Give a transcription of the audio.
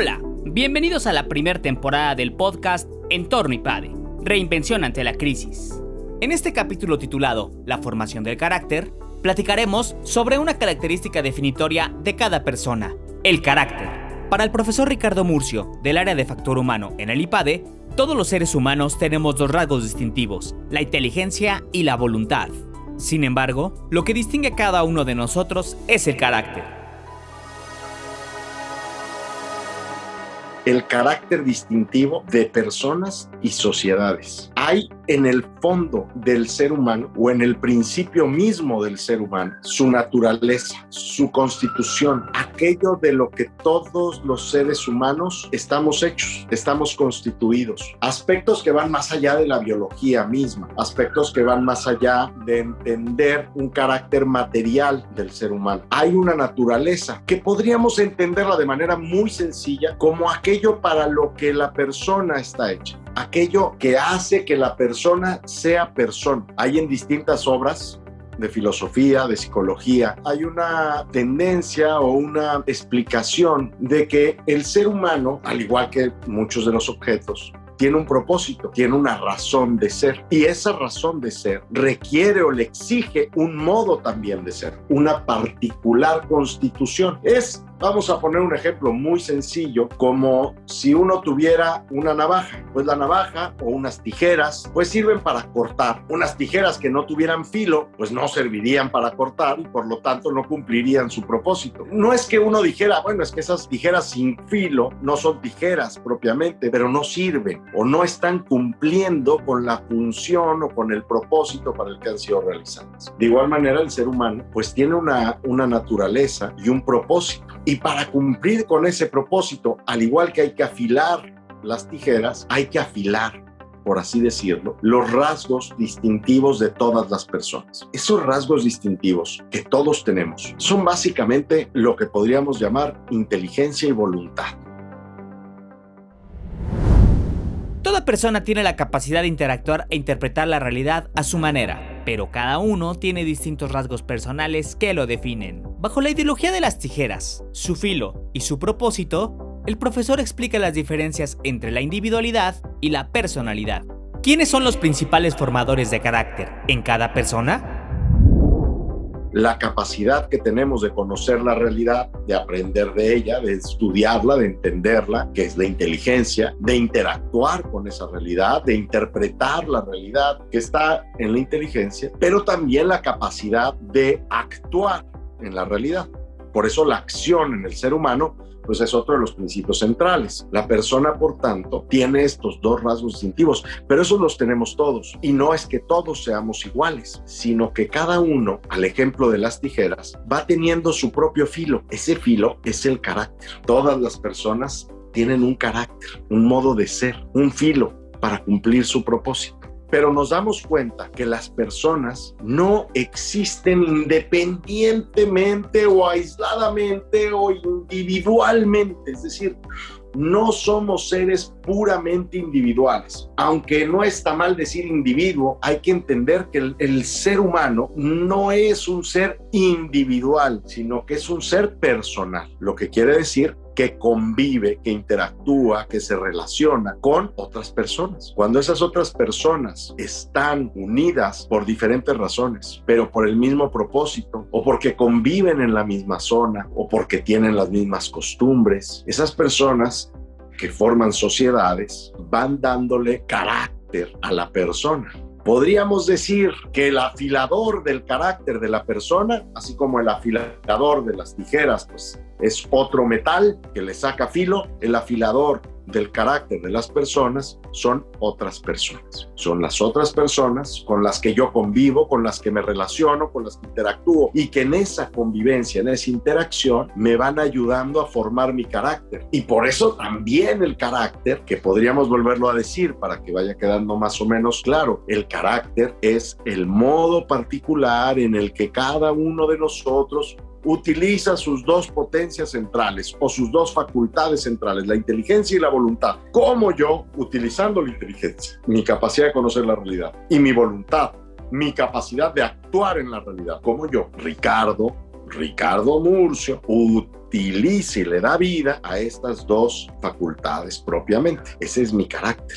Hola, bienvenidos a la primera temporada del podcast Entorno IPADE, Reinvención ante la crisis. En este capítulo titulado La formación del carácter, platicaremos sobre una característica definitoria de cada persona, el carácter. Para el profesor Ricardo Murcio, del área de factor humano en el IPADE, todos los seres humanos tenemos dos rasgos distintivos, la inteligencia y la voluntad. Sin embargo, lo que distingue a cada uno de nosotros es el carácter. El carácter distintivo de personas y sociedades. Hay en el fondo del ser humano o en el principio mismo del ser humano su naturaleza, su constitución, aquello de lo que todos los seres humanos estamos hechos, estamos constituidos. Aspectos que van más allá de la biología misma, aspectos que van más allá de entender un carácter material del ser humano. Hay una naturaleza que podríamos entenderla de manera muy sencilla como aquello para lo que la persona está hecha aquello que hace que la persona sea persona. Hay en distintas obras de filosofía, de psicología, hay una tendencia o una explicación de que el ser humano, al igual que muchos de los objetos, tiene un propósito, tiene una razón de ser. Y esa razón de ser requiere o le exige un modo también de ser, una particular constitución. Es Vamos a poner un ejemplo muy sencillo, como si uno tuviera una navaja. Pues la navaja o unas tijeras, pues sirven para cortar. Unas tijeras que no tuvieran filo, pues no servirían para cortar y por lo tanto no cumplirían su propósito. No es que uno dijera, bueno, es que esas tijeras sin filo no son tijeras propiamente, pero no sirven o no están cumpliendo con la función o con el propósito para el que han sido realizadas. De igual manera, el ser humano pues tiene una, una naturaleza y un propósito y para cumplir con ese propósito, al igual que hay que afilar las tijeras, hay que afilar por así decirlo, los rasgos distintivos de todas las personas. Esos rasgos distintivos que todos tenemos son básicamente lo que podríamos llamar inteligencia y voluntad. Toda persona tiene la capacidad de interactuar e interpretar la realidad a su manera, pero cada uno tiene distintos rasgos personales que lo definen. Bajo la ideología de las tijeras, su filo y su propósito, el profesor explica las diferencias entre la individualidad y la personalidad. ¿Quiénes son los principales formadores de carácter en cada persona? La capacidad que tenemos de conocer la realidad, de aprender de ella, de estudiarla, de entenderla, que es la inteligencia, de interactuar con esa realidad, de interpretar la realidad que está en la inteligencia, pero también la capacidad de actuar en la realidad. Por eso la acción en el ser humano pues es otro de los principios centrales. La persona, por tanto, tiene estos dos rasgos distintivos, pero esos los tenemos todos. Y no es que todos seamos iguales, sino que cada uno, al ejemplo de las tijeras, va teniendo su propio filo. Ese filo es el carácter. Todas las personas tienen un carácter, un modo de ser, un filo para cumplir su propósito pero nos damos cuenta que las personas no existen independientemente o aisladamente o individualmente, es decir, no somos seres puramente individuales. Aunque no está mal decir individuo, hay que entender que el, ser humano no es un ser individual, sino que es un ser personal, lo que quiere decir que convive, que interactúa, que se relaciona con otras personas. Cuando esas otras personas están unidas por diferentes razones, pero por el mismo propósito, o porque conviven en la misma zona, o porque tienen las mismas costumbres, esas personas que forman sociedades van dándole carácter a la persona. Podríamos decir que el afilador del carácter de la persona, así como el afilador de las tijeras, pues es otro metal que le saca filo, el afilador del carácter de las personas son otras personas. Son las otras personas con las que yo convivo, con las que me relaciono, con las que interactúo y que en esa convivencia, en esa interacción, me van ayudando a formar mi carácter. Y por eso también el carácter, que podríamos volverlo a decir para que vaya quedando más o menos claro, el carácter es el modo particular en el que cada uno de nosotros utiliza sus dos potencias centrales o sus dos facultades centrales, la inteligencia y la voluntad, como yo, la inteligencia, mi capacidad de conocer la realidad y mi voluntad, mi capacidad de actuar en la realidad, como yo, Ricardo, Ricardo Murcio, utiliza y le da vida a estas dos facultades propiamente. Ese es mi carácter.